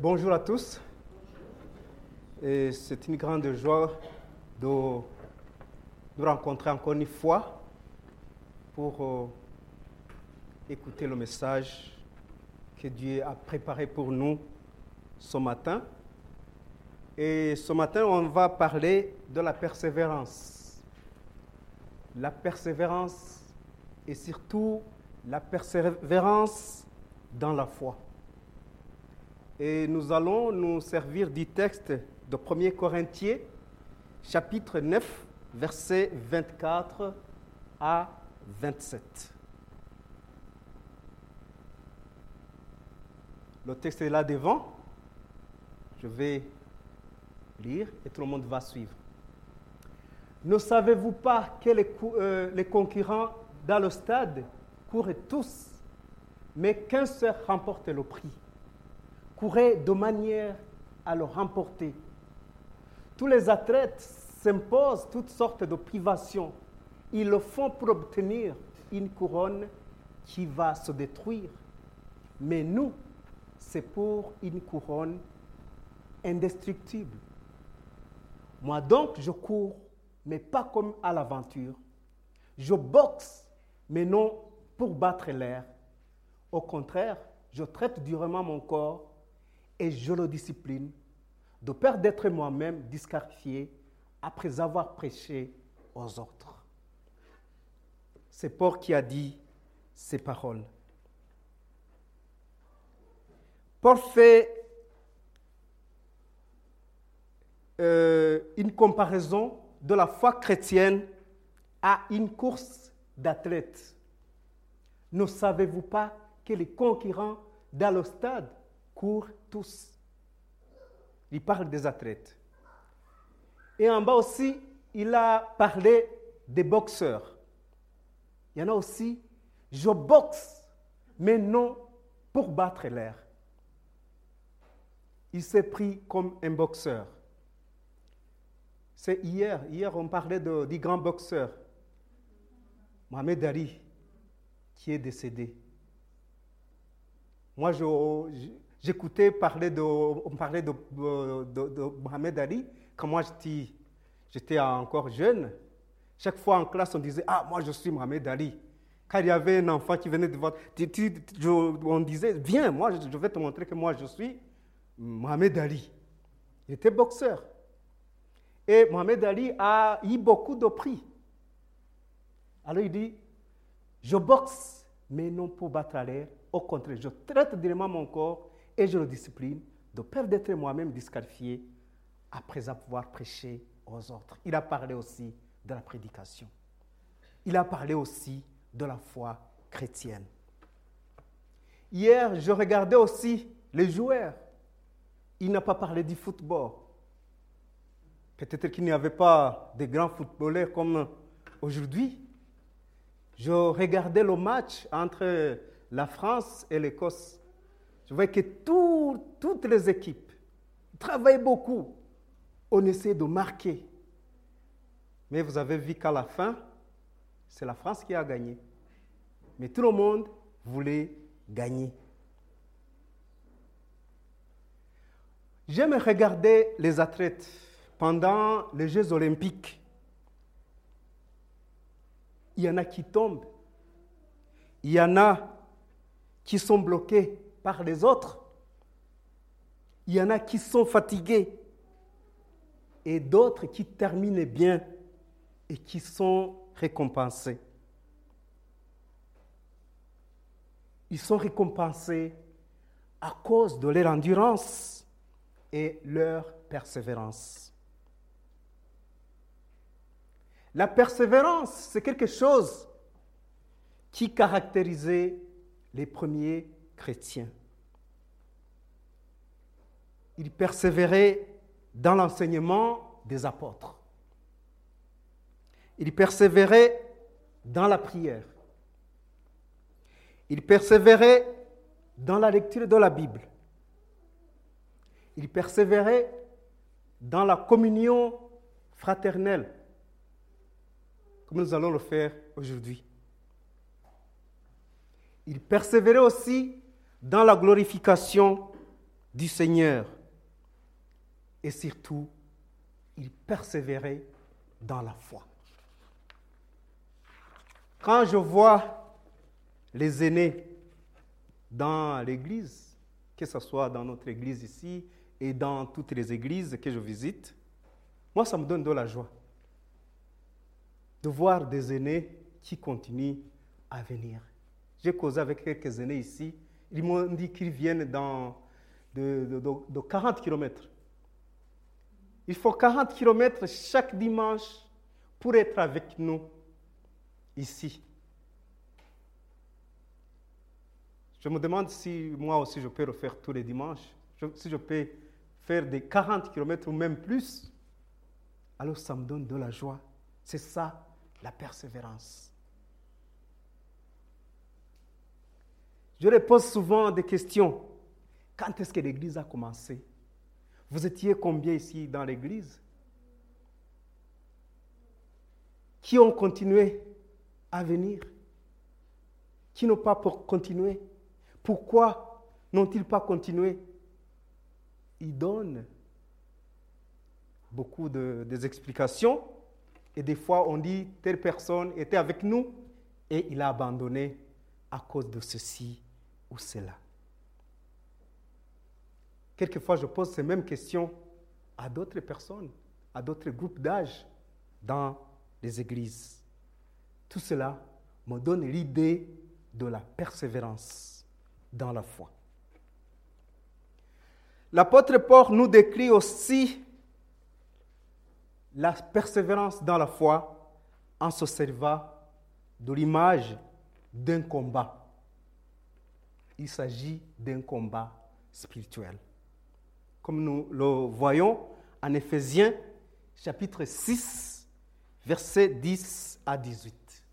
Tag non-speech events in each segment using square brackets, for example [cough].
bonjour à tous. Et c'est une grande joie de nous rencontrer encore une fois pour euh, écouter le message que Dieu a préparé pour nous ce matin. Et ce matin, on va parler de la persévérance. La persévérance et surtout la persévérance dans la foi. Et nous allons nous servir du texte de 1er Corinthiens, chapitre 9, versets 24 à 27. Le texte est là devant. Je vais lire et tout le monde va suivre. Ne savez-vous pas que les, euh, les concurrents dans le stade courent tous, mais qu'un seul remporte le prix? Courez de manière à le remporter. Tous les athlètes s'imposent toutes sortes de privations. Ils le font pour obtenir une couronne qui va se détruire. Mais nous, c'est pour une couronne indestructible. Moi donc, je cours, mais pas comme à l'aventure. Je boxe, mais non pour battre l'air. Au contraire, je traite durement mon corps et je le discipline, de peur d'être moi-même disqualifié après avoir prêché aux autres. C'est Paul qui a dit ces paroles. Paul fait euh, une comparaison de la foi chrétienne à une course d'athlètes. Ne savez-vous pas que les concurrents dans le stade courent tous. Il parle des athlètes. Et en bas aussi, il a parlé des boxeurs. Il y en a aussi, je boxe, mais non pour battre l'air. Il s'est pris comme un boxeur. C'est hier, hier on parlait de, du grand boxeur, Mohamed Ali, qui est décédé. Moi, je, J'écoutais parler de, on parlait de, Mohamed Ali quand moi j'étais encore jeune. Chaque fois en classe, on disait Ah, moi je suis Mohamed Ali. Quand il y avait un enfant qui venait de voir, on disait Viens, moi je vais te montrer que moi je suis Mohamed Ali. Il était boxeur. Et Mohamed Ali a eu beaucoup de prix. Alors il dit Je boxe, mais non pour battre à l'air. Au contraire, je traite directement mon corps et je le discipline de peur d'être moi-même disqualifié après avoir prêché aux autres. Il a parlé aussi de la prédication. Il a parlé aussi de la foi chrétienne. Hier, je regardais aussi les joueurs. Il n'a pas parlé du football. Peut-être qu'il n'y avait pas de grands footballeurs comme aujourd'hui. Je regardais le match entre la France et l'Écosse. Je vois que toutes les équipes travaillent beaucoup. On essaie de marquer. Mais vous avez vu qu'à la fin, c'est la France qui a gagné. Mais tout le monde voulait gagner. J'aime regarder les athlètes pendant les Jeux olympiques. Il y en a qui tombent. Il y en a qui sont bloqués par les autres. Il y en a qui sont fatigués et d'autres qui terminent bien et qui sont récompensés. Ils sont récompensés à cause de leur endurance et leur persévérance. La persévérance, c'est quelque chose qui caractérisait les premiers Il persévérait dans l'enseignement des apôtres. Il persévérait dans la prière. Il persévérait dans la lecture de la Bible. Il persévérait dans la communion fraternelle, comme nous allons le faire aujourd'hui. Il persévérait aussi dans la glorification du Seigneur. Et surtout, il persévérait dans la foi. Quand je vois les aînés dans l'Église, que ce soit dans notre Église ici et dans toutes les églises que je visite, moi, ça me donne de la joie de voir des aînés qui continuent à venir. J'ai causé avec quelques aînés ici. Ils m'ont dit qu'ils viennent dans de, 40 km. Il faut 40 km chaque dimanche pour être avec nous ici. Je me demande si moi aussi je peux le faire tous les dimanches, si je peux faire des 40 km ou même plus. Alors ça me donne de la joie. C'est ça la persévérance. Je leur pose souvent des questions. Quand est-ce que l'Église a commencé? Vous étiez combien ici dans l'Église? Qui ont continué à venir? Qui n'ont pas pour continuer Pourquoi n'ont-ils pas continué? Ils donnent beaucoup de, explications. Et des fois, on dit, telle personne était avec nous et il a abandonné à cause de ceci ou cela. Quelquefois, je pose ces mêmes questions à d'autres personnes, à d'autres groupes d'âge dans les églises. Tout cela me donne l'idée de la persévérance dans la foi. L'apôtre Paul nous décrit aussi la persévérance dans la foi en se servant de l'image d'un combat. Il s'agit d'un combat spirituel. Comme nous le voyons en Éphésiens chapitre 6, versets 10 à 18.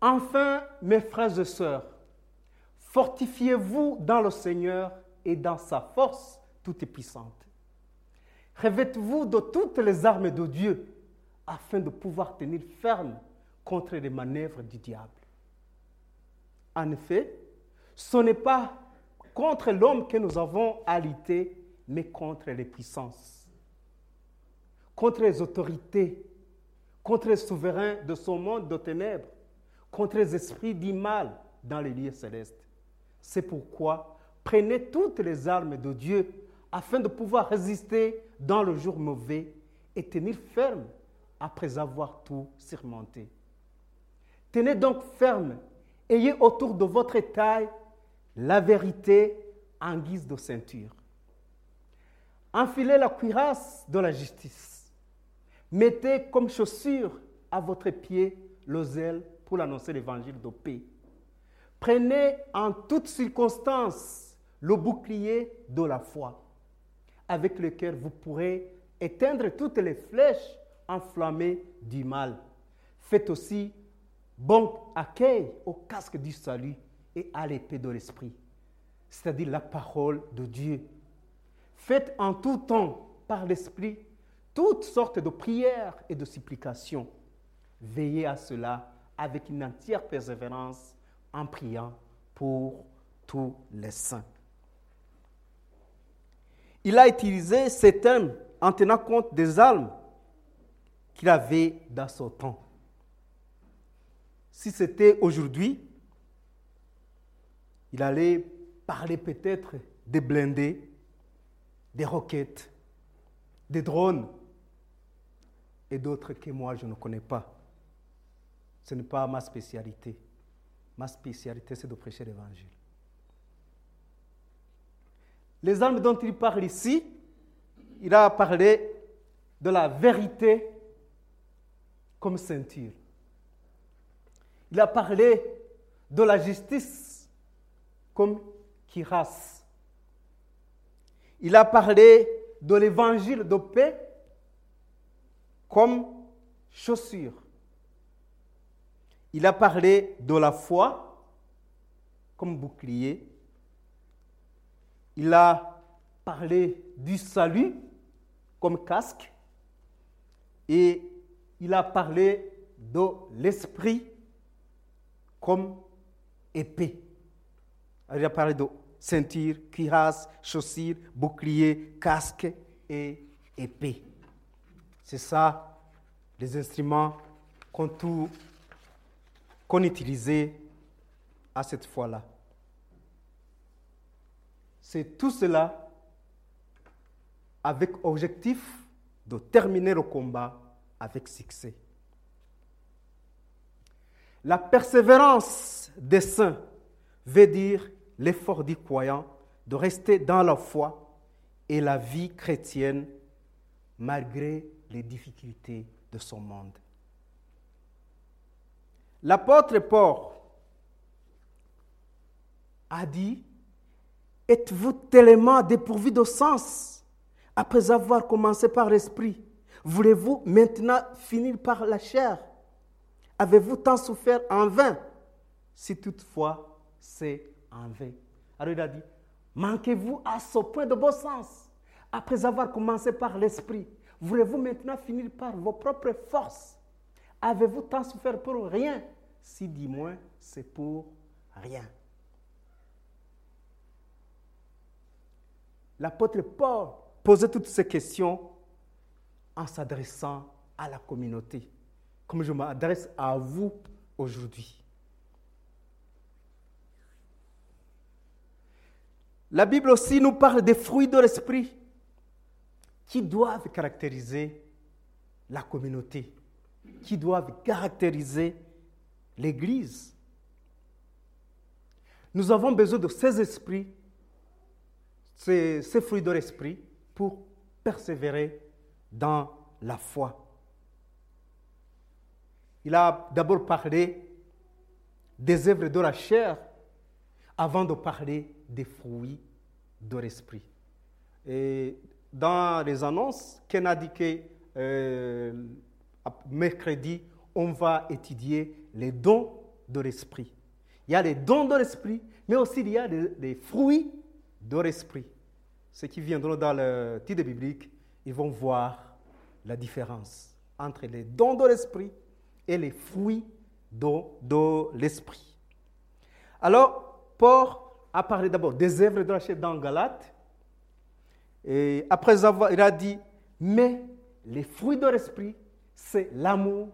Enfin, mes frères et sœurs, fortifiez-vous dans le Seigneur et dans sa force toute puissante. Revêtez-vous de toutes les armes de Dieu afin de pouvoir tenir ferme contre les manœuvres du diable. En effet, ce n'est pas contre l'homme que nous avons à lutter, mais contre les puissances, contre les autorités, contre les souverains de ce monde de ténèbres, contre les esprits du mal dans les lieux célestes. C'est pourquoi prenez toutes les armes de Dieu afin de pouvoir résister dans le jour mauvais et tenir ferme après avoir tout surmonté. Tenez donc ferme, ayez autour de votre taille la vérité en guise de ceinture. Enfilez la cuirasse de la justice. Mettez comme chaussure à votre pied le zèle pour annoncer l'évangile de paix. Prenez en toutes circonstances le bouclier de la foi avec lequel vous pourrez éteindre toutes les flèches enflammées du mal. Faites aussi bon accueil au casque du salut et à l'épée de l'esprit, c'est-à-dire la parole de Dieu. Faites en tout temps par l'esprit toutes sortes de prières et de supplications. Veillez à cela avec une entière persévérance en priant pour tous les saints il a utilisé ces termes en tenant compte des armes qu'il avait dans son temps. Si c'était aujourd'hui, il allait parler peut-être des blindés, des roquettes, des drones et d'autres que moi je ne connais pas. Ce n'est pas ma spécialité. Ma spécialité, c'est de prêcher l'évangile. Les armes dont il parle ici, il a parlé de la vérité comme ceinture. Il a parlé de la justice comme cuirasse. Il a parlé de l'évangile de paix comme chaussure. Il a parlé de la foi comme bouclier il a parlé du salut comme casque et il a parlé de l'esprit comme épée. Il a parlé de ceinture, cuirasse, chaussures, bouclier, casque et épée. C'est ça, les instruments qu'on utilisait à cette fois-là. C'est tout cela avec objectif de terminer le combat avec succès. La persévérance des saints veut dire l'effort du croyant de rester dans la foi et la vie chrétienne malgré les difficultés de son monde. L'apôtre Paul a dit, êtes-vous tellement dépourvu de sens après avoir commencé par l'esprit? Voulez-vous maintenant finir par la chair? Avez-vous tant souffert en vain? Si toutefois c'est en vain. Alors il a dit, manquez-vous à ce point de bon sens. Après avoir commencé par l'esprit Voulez-vous maintenant finir par vos propres forces? Avez-vous tant souffert pour rien? Si du moins c'est pour rien. L'apôtre Paul posait toutes ces questions en s'adressant à la communauté, comme je m'adresse à vous aujourd'hui. La Bible aussi nous parle des fruits de l'esprit qui doivent caractériser la communauté, qui doivent caractériser l'Église. Nous avons besoin de ces esprits, ces, fruits de l'esprit, pour persévérer dans la foi. Il a d'abord parlé des œuvres de la chair avant de parler des fruits de l'esprit. Et dans les annonces, Ken a dit que euh, mercredi, on va étudier les dons de l'esprit. Il y a les dons de l'esprit, mais aussi il y a des, fruits de l'esprit. Ceux qui viendront dans le titre biblique, ils vont voir la différence entre les dons de l'esprit et les fruits de, l'esprit. Alors, Paul a parlé d'abord des œuvres de la chair dans Galate. Et après avoir, il a dit, mais les fruits de l'esprit, c'est l'amour,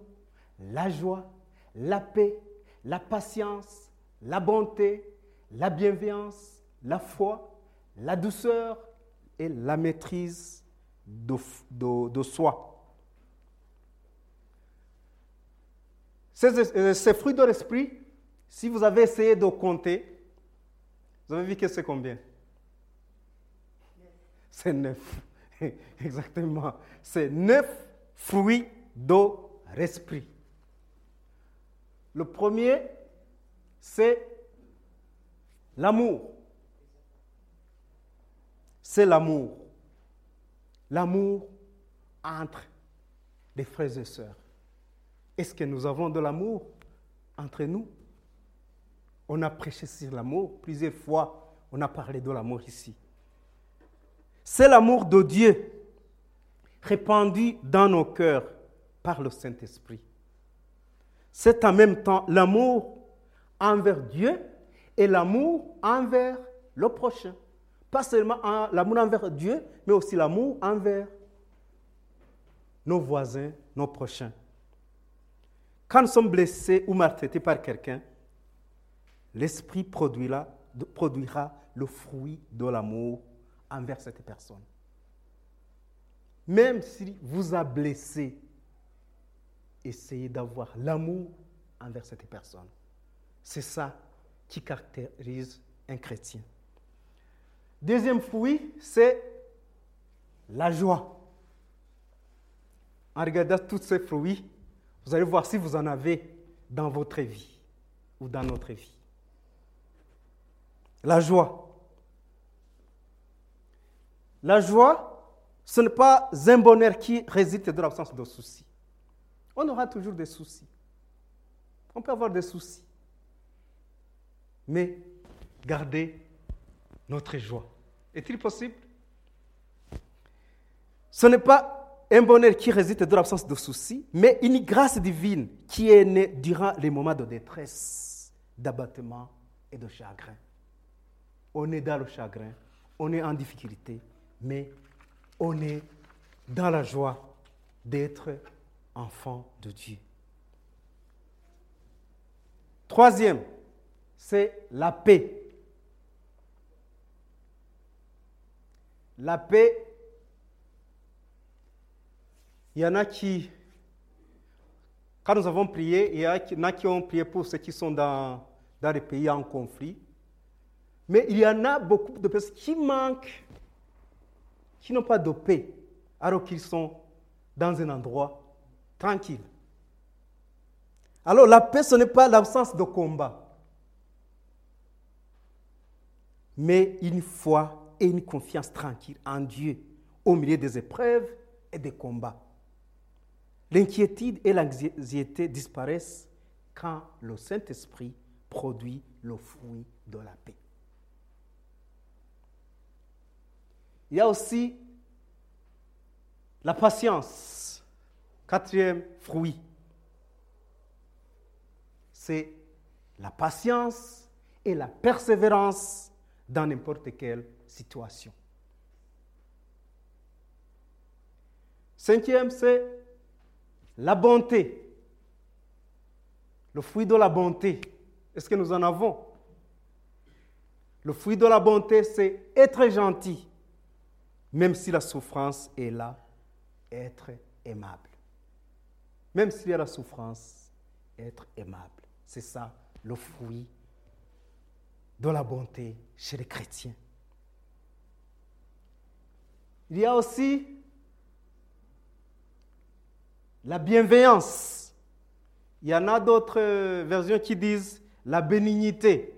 la joie, la paix, la patience, la bonté, la bienveillance, la foi, la douceur et la maîtrise de, soi. Ces, euh, ces, fruits de l'esprit, si vous avez essayé de compter, vous avez vu que c'est combien? C'est neuf. [laughs] Exactement. C'est neuf fruits de l'esprit. Le premier, c'est l'amour. C'est l'amour. L'amour entre les frères et sœurs. Est-ce que nous avons de l'amour entre nous? On a prêché sur l'amour plusieurs fois. On a parlé de l'amour ici. C'est l'amour de Dieu répandu dans nos cœurs par le Saint-Esprit. C'est en même temps l'amour envers Dieu et l'amour envers le prochain. Pas seulement l'amour envers Dieu, mais aussi l'amour envers nos voisins, nos prochains. Quand nous sommes blessés ou maltraités par quelqu'un, l'Esprit produira, le fruit de l'amour envers cette personne. Même s'il vous a blessé, essayez d'avoir l'amour envers cette personne. C'est ça qui caractérise un chrétien. Deuxième fruit, c'est la joie. En regardant tous ces fruits, vous allez voir si vous en avez dans votre vie ou dans notre vie. La joie. La joie, ce n'est pas un bonheur qui résulte de l'absence de soucis. On aura toujours des soucis. On peut avoir des soucis. Mais gardez notre joie. Est-il possible? Ce n'est pas un bonheur qui résulte de l'absence de soucis, mais une grâce divine qui est née durant les moments de détresse, d'abattement et de chagrin. on est dans le chagrin, on est en difficulté, mais on est dans la joie d'être enfant de Dieu. Troisième, c'est la paix. La paix, il y en a qui, quand nous avons prié, il y en a qui ont prié pour ceux qui sont dans, dans les pays en conflit. Mais il y en a beaucoup de personnes qui manquent, qui n'ont pas de paix, alors qu'ils sont dans un endroit tranquille. Alors la paix, ce n'est pas l'absence de combat, mais une foi et une confiance tranquille en Dieu au milieu des épreuves et des combats. L'inquiétude et l'anxiété disparaissent quand le Saint-Esprit produit le fruit de la paix. Il y a aussi la patience, quatrième fruit c'est la patience et la persévérance dans n'importe quelle situation. Cinquième, c'est la bonté. Le fruit de la bonté. Est-ce que nous en avons? Le fruit de la bonté, c'est être gentil, même si la souffrance est là, être aimable. Même s'il y a la souffrance, être aimable. C'est ça le fruit de la bonté chez les chrétiens. Il y a aussi la bienveillance. Il y en a d'autres versions qui disent la bénignité.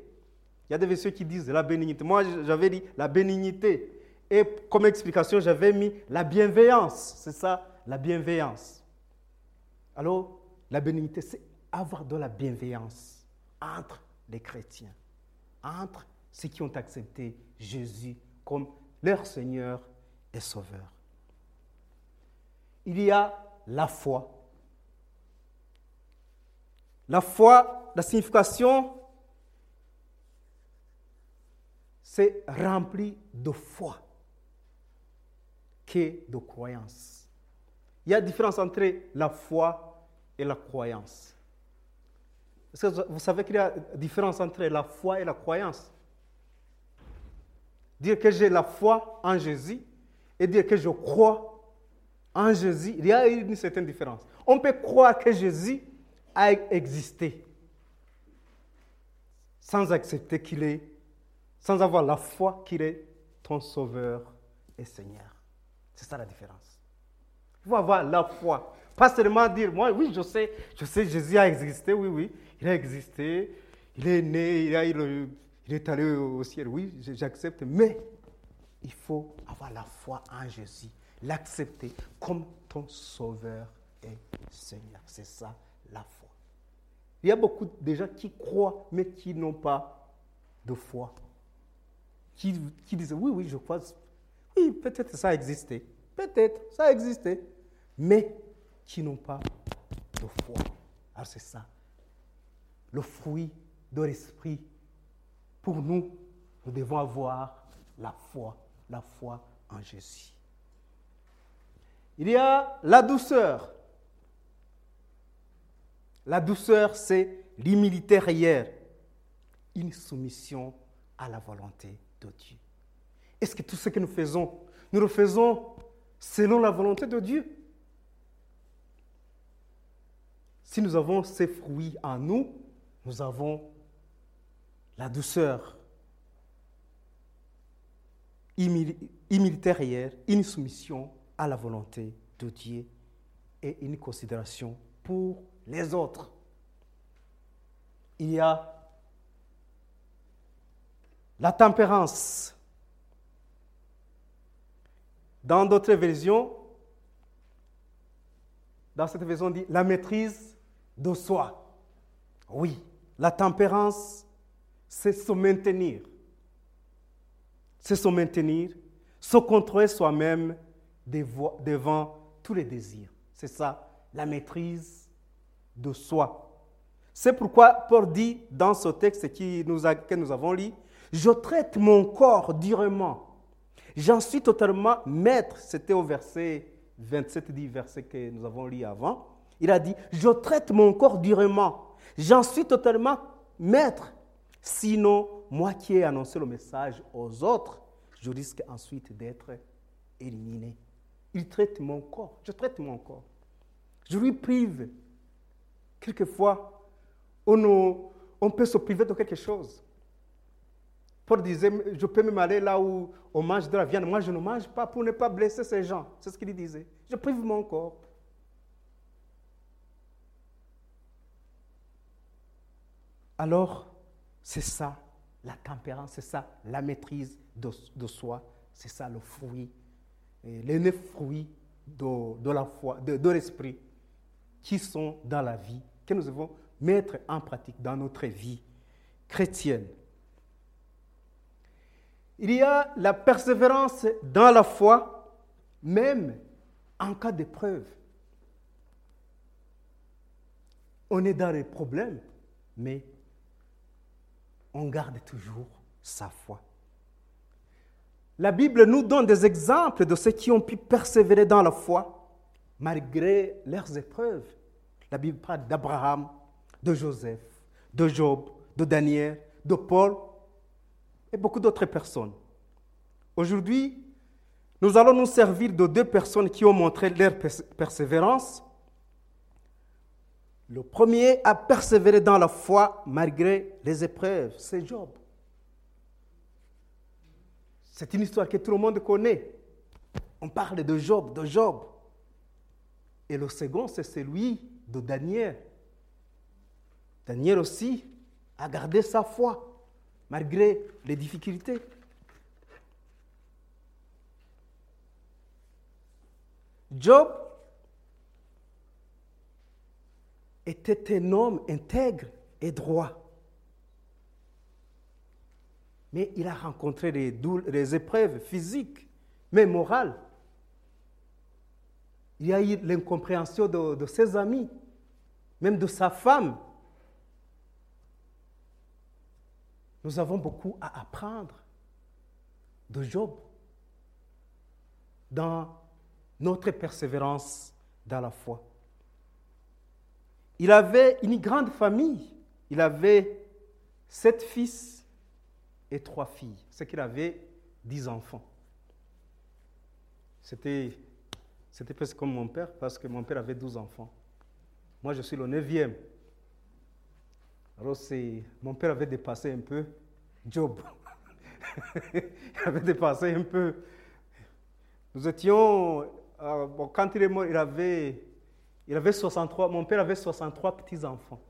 Il y a des versions qui disent la bénignité. Moi, j'avais dit la bénignité. Et comme explication, j'avais mis la bienveillance. C'est ça, la bienveillance. Alors, la bénignité, c'est avoir de la bienveillance entre les chrétiens, entre ceux qui ont accepté Jésus comme leur Seigneur et Sauveur. Il y a la foi. La foi, la signification, c'est rempli de foi que de croyance. Il y a différence entre la foi et la croyance vous savez qu'il y a différence entre la foi et la croyance? Dire que j'ai la foi en Jésus et dire que je crois en Jésus, il y a une certaine différence. On peut croire que Jésus a existé sans accepter qu'il est, sans avoir la foi qu'il est ton sauveur et Seigneur. C'est ça la différence. Il faut avoir la foi. Pas seulement dire, moi, oui, je sais, je sais, Jésus a existé, oui, oui, il a existé, il est né, il, il est allé au ciel. Oui, j'accepte, mais il faut avoir la foi en Jésus, l'accepter comme ton sauveur et Seigneur. C'est ça la foi. Il y a beaucoup de gens qui croient, mais qui n'ont pas de foi. Qui, disent, oui, oui, je crois. Oui, peut-être ça a existé. Peut-être ça a existé. Mais qui n'ont pas de foi. Alors c'est ça le fruit de l'esprit. Pour nous, nous devons avoir la foi, la foi en Jésus. Il y a la douceur. La douceur, c'est l'humilité réelle, une soumission à la volonté de Dieu. Est-ce que tout ce que nous faisons, nous le faisons selon la volonté de Dieu? Si nous avons ces fruits en nous, nous avons la douceur imilitaire, une soumission à la volonté de Dieu et une considération pour les autres. Il y a la tempérance. Dans d'autres versions, dans cette version, on dit la maîtrise de soi. Oui, la tempérance, c'est se maintenir. C'est se maintenir, se contrôler soi-même devant tous les désirs. C'est ça, la maîtrise de soi. C'est pourquoi Paul dit dans ce texte qui nous que nous avons lu, Je traite mon corps durement. J'en suis totalement maître. C'était au verset 27 dit verset que nous avons lu avant. Il a dit, je traite mon corps durement. J'en suis totalement maître. Sinon, moi qui ai annoncé le message aux autres, je risque ensuite d'être éliminé. Il traite mon corps. Je traite mon corps. Je lui prive. Quelquefois, on, peut se priver de quelque chose. Paul disait, je peux même aller là où on mange de la viande. Moi, je ne mange pas pour ne pas blesser ces gens. C'est ce qu'il disait. Je prive mon corps. Alors, c'est ça la tempérance, c'est ça la maîtrise de, soi, c'est ça le fruit, les neuf fruits de, la foi, de, de l'esprit qui sont dans la vie, que nous devons mettre en pratique dans notre vie chrétienne. Il y a la persévérance dans la foi, même en cas d'épreuve. On est dans les problèmes, mais on garde toujours sa foi. La Bible nous donne des exemples de ceux qui ont pu persévérer dans la foi malgré leurs épreuves. La Bible parle d'Abraham, de Joseph, de Job, de Daniel, de Paul et beaucoup d'autres personnes. Aujourd'hui, nous allons nous servir de deux personnes qui ont montré leur persévérance. Le premier a persévéré dans la foi malgré les épreuves, c'est Job. C'est une histoire que tout le monde connaît. On parle de Job, de Job. Et le second, c'est celui de Daniel. Daniel aussi a gardé sa foi malgré les difficultés. Job était un homme intègre et droit. Mais il a rencontré des, épreuves physiques, mais morales. Il y a eu l'incompréhension de ses amis, même de sa femme. Nous avons beaucoup à apprendre de Job dans notre persévérance dans la foi. Il avait une grande famille. Il avait sept fils et trois filles. C'est qu'il avait dix enfants. C'était, presque comme mon père, parce que mon père avait douze enfants. Moi, je suis le neuvième. Alors, mon père avait dépassé un peu Job. [laughs] il avait dépassé un peu. Nous étions, euh, quand il est mort, il avait, il avait 63, mon père avait 63 petits-enfants.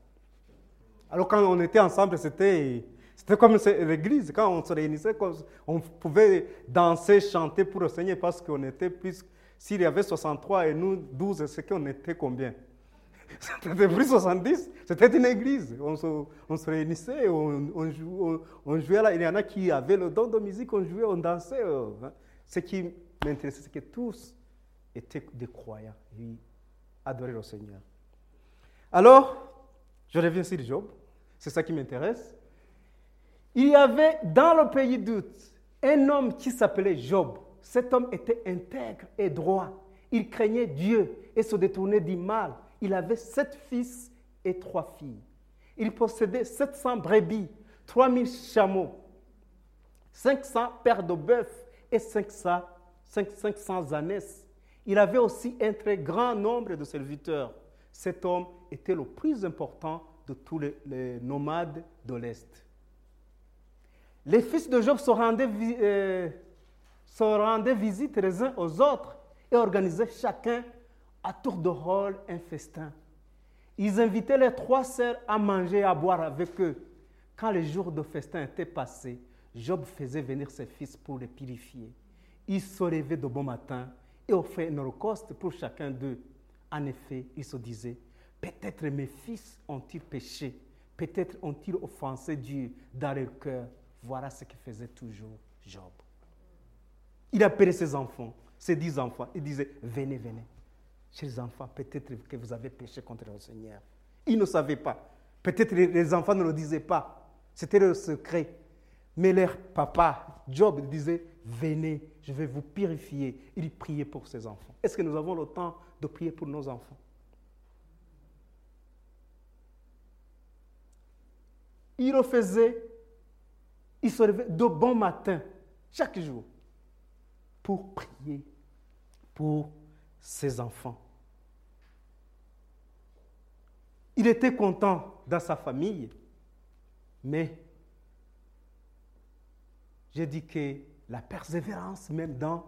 Alors quand on était ensemble, c'était, c'était comme l'église. Quand on se réunissait, on pouvait danser, chanter pour le Seigneur parce qu'on était plus... S'il y avait 63 et nous 12, c'est qu'on était combien? [laughs] C'était plus 70, c'était une église. On se, réunissait, on, jouait là. Il y en a qui avaient le don de musique, on jouait, on dansait. Euh, hein. Ce qui m'intéressait, c'est que tous étaient des croyants. Ils adoraient le Seigneur. Alors, je reviens sur Job. C'est ça qui m'intéresse. Il y avait dans le pays d'août un homme qui s'appelait Job. Cet homme était intègre et droit. Il craignait Dieu et se détournait du mal il avait sept fils et trois filles. Il possédait 700 brebis, 3000 chameaux, 500 paires de bœufs et 500, 500 ânesses. Il avait aussi un très grand nombre de serviteurs. Cet homme était le plus important de tous les, nomades de l'Est. Les fils de Job se rendaient, euh, se rendaient visite les uns aux autres et organisaient chacun à tour de rôle un festin. Ils invitaient les trois sœurs à manger et à boire avec eux. Quand les jours de festin étaient passés, Job faisait venir ses fils pour les purifier. Il se levait de bon matin et offrait une holocauste pour chacun d'eux. En effet, il se disait, peut-être mes fils ont-ils péché, peut-être ont-ils offensé Dieu dans leur cœur. Voilà ce que faisait toujours Job. Il appelait ses enfants, ses dix enfants, il disait, venez, venez. Chers enfants, peut-être que vous avez péché contre le Seigneur. Ils ne savaient pas. Peut-être les enfants ne le disaient pas. C'était le secret. Mais leur papa, Job, disait, venez, je vais vous purifier. Il priait pour ses enfants. Est-ce que nous avons le temps de prier pour nos enfants? Il le faisait, il se levait de bon matin, chaque jour, pour prier pour ses enfants. Il était content dans sa famille, mais j'ai dit que la persévérance, même dans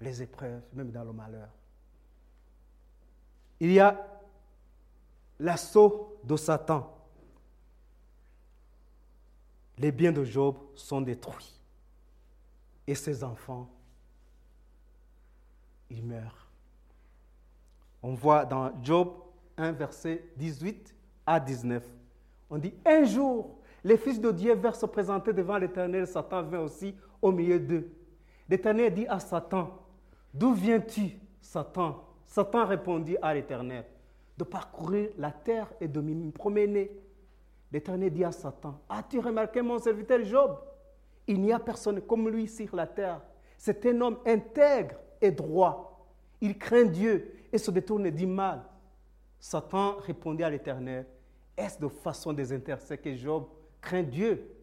les épreuves, même dans le malheur. Il y a l'assaut de Satan. Les biens de Job sont détruits. Et ses enfants, ils meurent. On voit dans Job 1, verset 18 à 19. On dit, un jour, les fils de Dieu vinrent se présenter devant l'Éternel, Satan vint aussi au milieu d'eux. L'Éternel dit à Satan, D'où viens-tu, Satan? Satan répondit à l'Éternel, De parcourir la terre et de me promener. L'Éternel dit à Satan, As-tu remarqué mon serviteur Job? Il n'y a personne comme lui sur la terre. C'est un homme intègre et droit. Il craint Dieu et se détourne du mal. Satan répondit à l'Éternel, Est-ce de façon désintéressée que Job craint Dieu?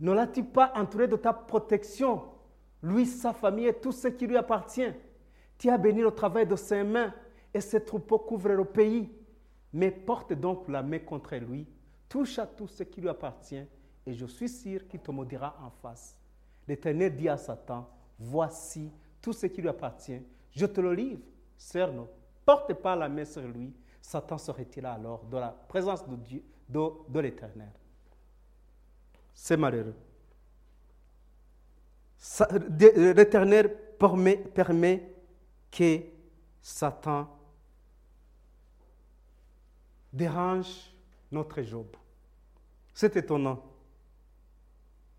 Ne l'as-tu pas entouré de ta protection? Lui, sa famille et tout ce qui lui appartient. Tu as béni le travail de ses mains et ses troupeaux couvrent le pays. Mais porte donc la main contre lui, touche à tout ce qui lui appartient, et je suis sûr qu'il te maudira en face. L'Éternel dit à Satan, voici tout ce qui lui appartient, je te le livre, cerno, porte pas la main sur lui. Satan se retira alors de la présence de Dieu, de, l'Éternel. C'est malheureux. L'Éternel permet que Satan dérange notre Job. C'est étonnant.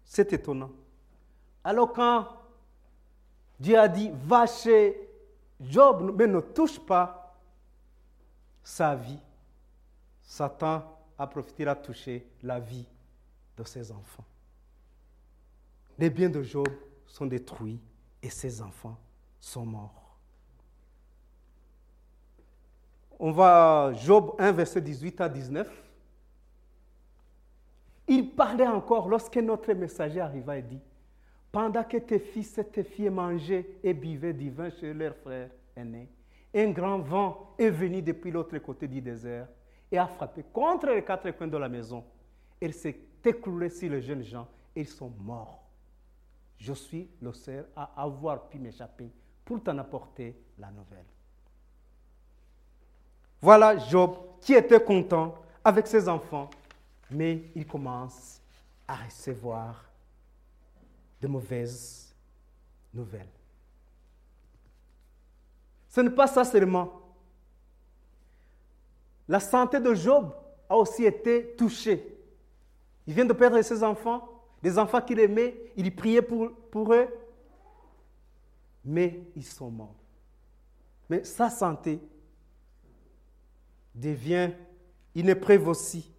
C'est étonnant. Alors quand Dieu a dit, va chez Job, mais ne touche pas sa vie, Satan a profité à toucher la vie de ses enfants. Les biens de Job sont détruits et ses enfants sont morts. On va Job 1, verset 18 à 19. Il parlait encore lorsque notre messager arriva et dit, pendant que tes fils et tes filles mangeaient et buvaient du vin chez leurs frères aînés, un grand vent est venu depuis l'autre côté du désert et a frappé contre les quatre coins de la maison. Il s'est écroulé sur les jeunes gens et ils sont morts. Je suis le seul à avoir pu m'échapper pour t'en apporter la nouvelle. Voilà Job qui était content avec ses enfants, mais il commence à recevoir de mauvaises nouvelles. Ce n'est pas ça seulement. La santé de Job a aussi été touchée. Il vient de perdre ses enfants, des enfants qu'il aimait, il priait pour, pour eux, mais ils sont morts. Mais sa santé devient une épreuve aussi.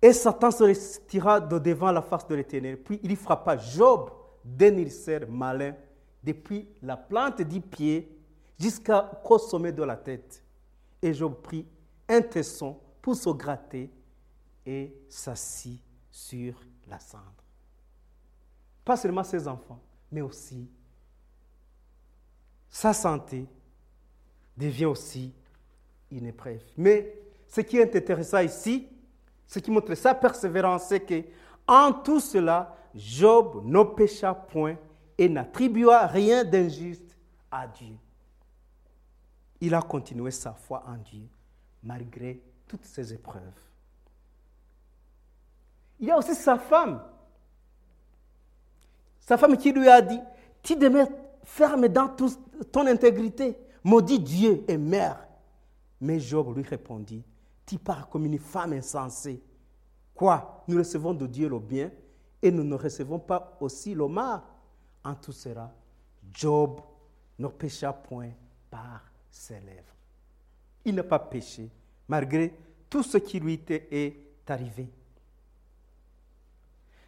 Et Satan se retira de devant la face de l'Éternel. Puis il frappa Job d'un ulcère malin depuis la plante du pied jusqu'au sommet de la tête. Et Job prit un tesson pour se gratter et s'assit sur la cendre. Pas seulement ses enfants, mais aussi sa santé devient aussi une épreuve. Mais ce qui est intéressant ici, ce qui montre sa persévérance, c'est que en tout cela, Job ne pécha point et n'attribua rien d'injuste à Dieu. Il a continué sa foi en Dieu malgré toutes ces épreuves. Il y a aussi sa femme. Sa femme qui lui a dit, tu demeures ferme dans ton intégrité, maudit Dieu et mère. Mais Job lui répondit, tu parles comme une femme insensée. Quoi Nous recevons de Dieu le bien et nous ne recevons pas aussi le mal. En tout cela, Job ne pécha point par ses lèvres. Il n'a pas péché malgré tout ce qui lui est arrivé.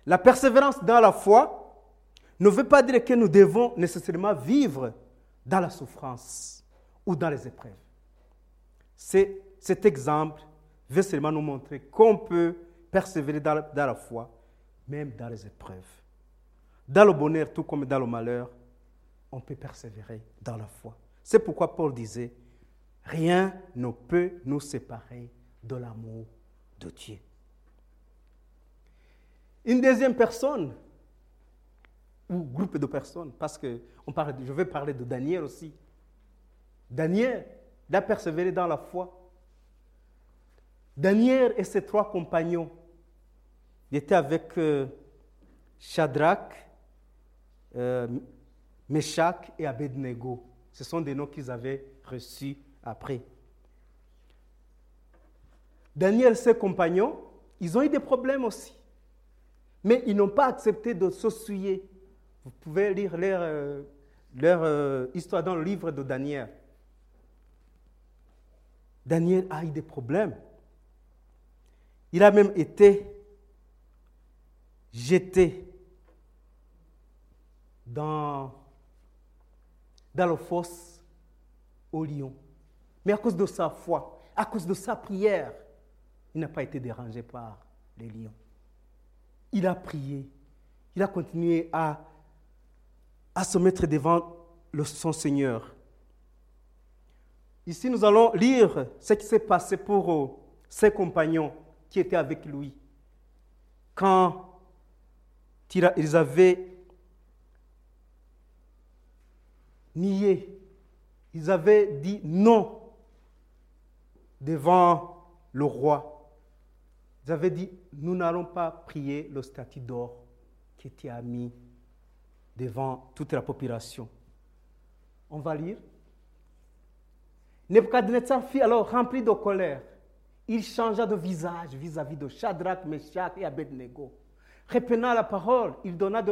La persévérance dans la foi ne veut pas dire que nous devons nécessairement vivre dans la souffrance ou dans les épreuves. C'est, cet exemple veut seulement nous montrer qu'on peut persévérer dans la foi, même dans les épreuves. Dans le bonheur, tout comme dans le malheur, on peut persévérer dans la foi. C'est pourquoi Paul disait, rien ne peut nous séparer de l'amour de Dieu. Une deuxième personne, ou groupe de personnes, parce que je vais parler de Daniel aussi. Daniel, il a persévéré dans la foi. Daniel et ses trois compagnons étaient avec euh, Shadrach, euh, Meshach et Abednego. Ce sont des noms qu'ils avaient reçus après. Daniel et ses compagnons, ils ont eu des problèmes aussi. Mais ils n'ont pas accepté de s'essuyer. Vous pouvez lire leur, leur euh, histoire dans le livre de Daniel. Daniel a eu des problèmes. Il a même été jeté dans, dans le fosse au lion. Mais à cause de sa foi, à cause de sa prière, il n'a pas été dérangé par les lions. Il a prié. Il a continué à, se mettre devant son Seigneur. Ici, nous allons lire ce qui s'est passé pour euh, ses compagnons qui étaient avec lui. Quand ils avaient nié, ils avaient dit non devant le roi. Ils avaient dit, nous n'allons pas prier le statut d'or qui était mis devant toute la population. On va lire. Nebuchadnezzar fit alors rempli de colère. Il changea de visage vis-à-vis de Shadrach, Meshach et Abednego. Reprenant la parole, il, donna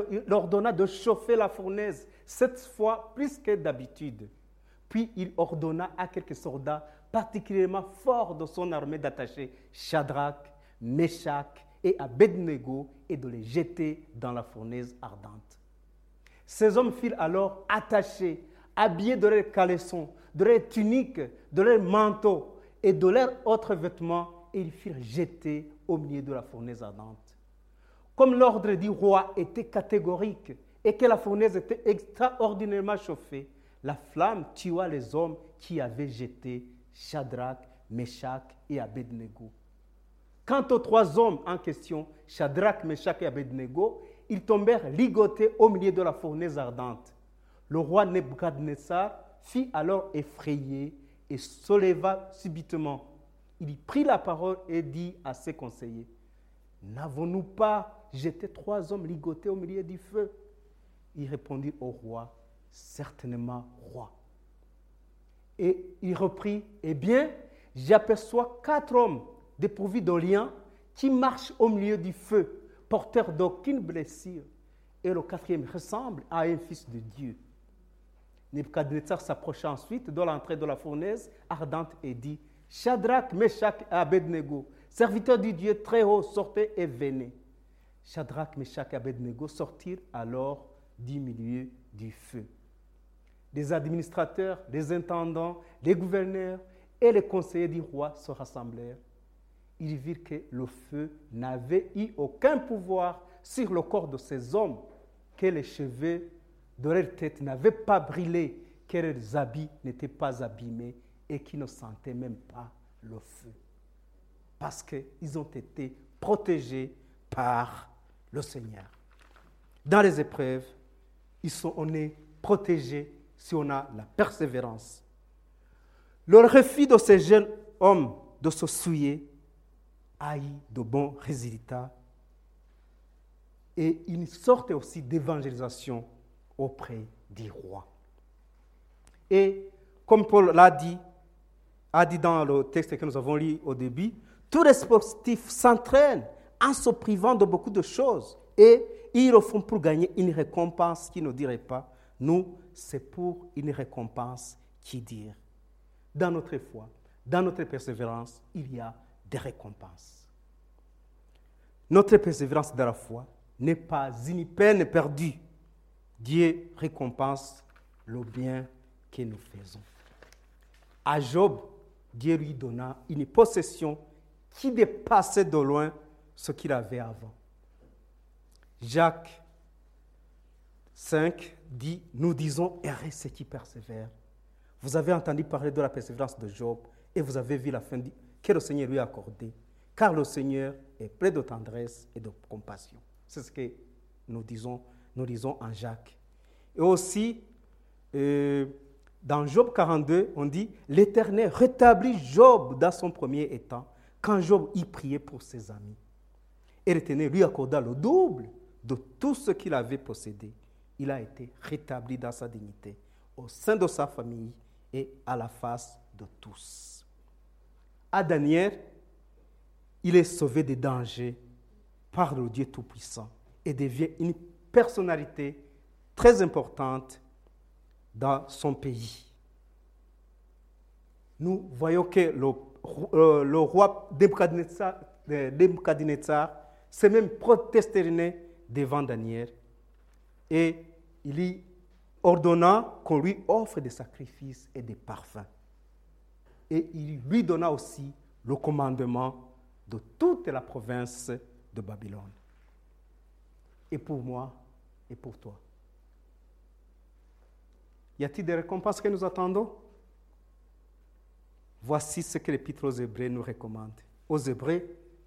de chauffer la fournaise, cette fois plus que d'habitude. Puis il ordonna à quelques soldats particulièrement forts de son armée d'attacher Shadrach, Meshach et Abednego et de les jeter dans la fournaise ardente. Ces hommes furent alors attachés, habillés de leurs caleçons, de leurs tuniques, de leurs manteaux et de leurs autres vêtements, et ils furent jetés au milieu de la fournaise ardente. Comme l'ordre du roi était catégorique et que la fournaise était extraordinairement chauffée, la flamme tua les hommes qui avaient jeté Shadrach, Meshach et Abednego. Quant aux trois hommes en question, Shadrach, Meshach et Abednego, ils tombèrent ligotés au milieu de la fournaise ardente. Le roi Nebuchadnezzar fit alors effrayé et se leva subitement. Il prit la parole et dit à ses conseillers, N'avons-nous pas jeté trois hommes ligotés au milieu du feu? Il répondit au roi, Certainement, roi. Et il reprit, Eh bien, j'aperçois quatre hommes dépourvus de liens, qui marchent au milieu du feu, porteurs d'aucune blessure. Et le quatrième ressemble à un fils de Dieu. Nebuchadnezzar s'approcha ensuite de l'entrée de la fournaise ardente et dit Shadrach, Meshach et Abednego, serviteurs du Dieu très haut, sortez et venez. Shadrach, Meshach et Abednego sortirent alors du milieu du feu. Les administrateurs, les intendants, les gouverneurs et les conseillers du roi se rassemblèrent ils virent que le feu n'avait eu aucun pouvoir sur le corps de ces hommes, que les cheveux de leur tête n'avaient pas brûlé, que leurs habits n'étaient pas abîmés et qu'ils ne sentaient même pas le feu. Parce qu'ils ont été protégés par le Seigneur. Dans les épreuves, ils sont, on est protégés si on a la persévérance. Le refus de ces jeunes hommes de se souiller a eu de bons résultats et une sorte aussi d'évangélisation auprès du roi. Et comme Paul l'a dit, a dit dans le texte que nous avons lu au début, tous les sportifs s'entraînent en se privant de beaucoup de choses et ils le font pour gagner une récompense qui ne dirait pas. Nous, c'est pour une récompense qui dire. Dans notre foi, dans notre persévérance, il y a des récompenses. Notre persévérance dans la foi n'est pas une peine perdue. Dieu récompense le bien que nous faisons. À Job, Dieu lui donna une possession qui dépassait de loin ce qu'il avait avant. Jacques 5 dit, nous disons, errez ceux qui persévèrent. Vous avez entendu parler de la persévérance de Job et vous avez vu la fin que le Seigneur lui a accordée. Car le Seigneur est plein de tendresse et de compassion. C'est ce que nous disons, nous disons en Jacques. Et aussi, euh, dans Job 42, on dit, l'Éternel rétablit Job dans son premier état, quand Job y priait pour ses amis. Et l'Éternel lui accorda le double de tout ce qu'il avait possédé. Il a été rétabli dans sa dignité, au sein de sa famille et à la face de tous. À Daniel, il est sauvé des dangers par le Dieu Tout-Puissant et devient une personnalité très importante dans son pays. Nous voyons que le, euh, roi Nebuchadnezzar s'est même protesté devant Daniel et il lui ordonna qu'on lui offre des sacrifices et des parfums. Et il lui donna aussi le commandement de toute la province de Babylone. Et pour moi et pour toi. Y a-t-il des récompenses que nous attendons? Voici ce que l'Épître aux Hébreux nous recommande. Aux Hébreux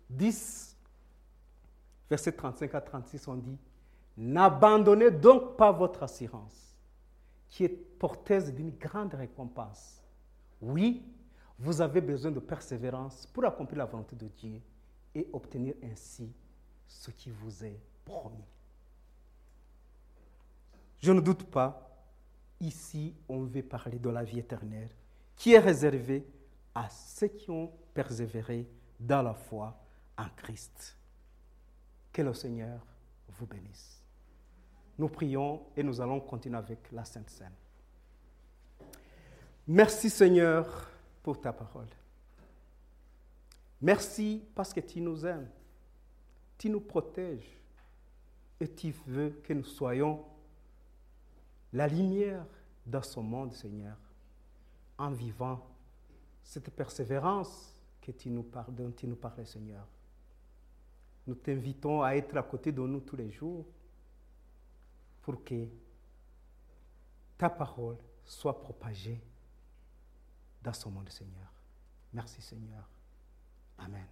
10, versets 35 à 36, on dit N'abandonnez donc pas votre assurance, qui est porteuse d'une grande récompense. Oui, vous avez besoin de persévérance pour accomplir la volonté de Dieu et obtenir ainsi ce qui vous est promis. Je ne doute pas, ici on veut parler de la vie éternelle qui est réservée à ceux qui ont persévéré dans la foi en Christ. Que le Seigneur vous bénisse. Nous prions et nous allons continuer avec la Sainte Seine. Merci Seigneur pour ta parole. Merci parce que tu nous aimes, tu nous protèges et tu veux que nous soyons la lumière dans ce monde, Seigneur, en vivant cette persévérance que tu nous parles, dont tu nous parles, Seigneur. Nous t'invitons à être à côté de nous tous les jours pour que ta parole soit propagée dans ce monde, Seigneur. Merci, Seigneur. Amen.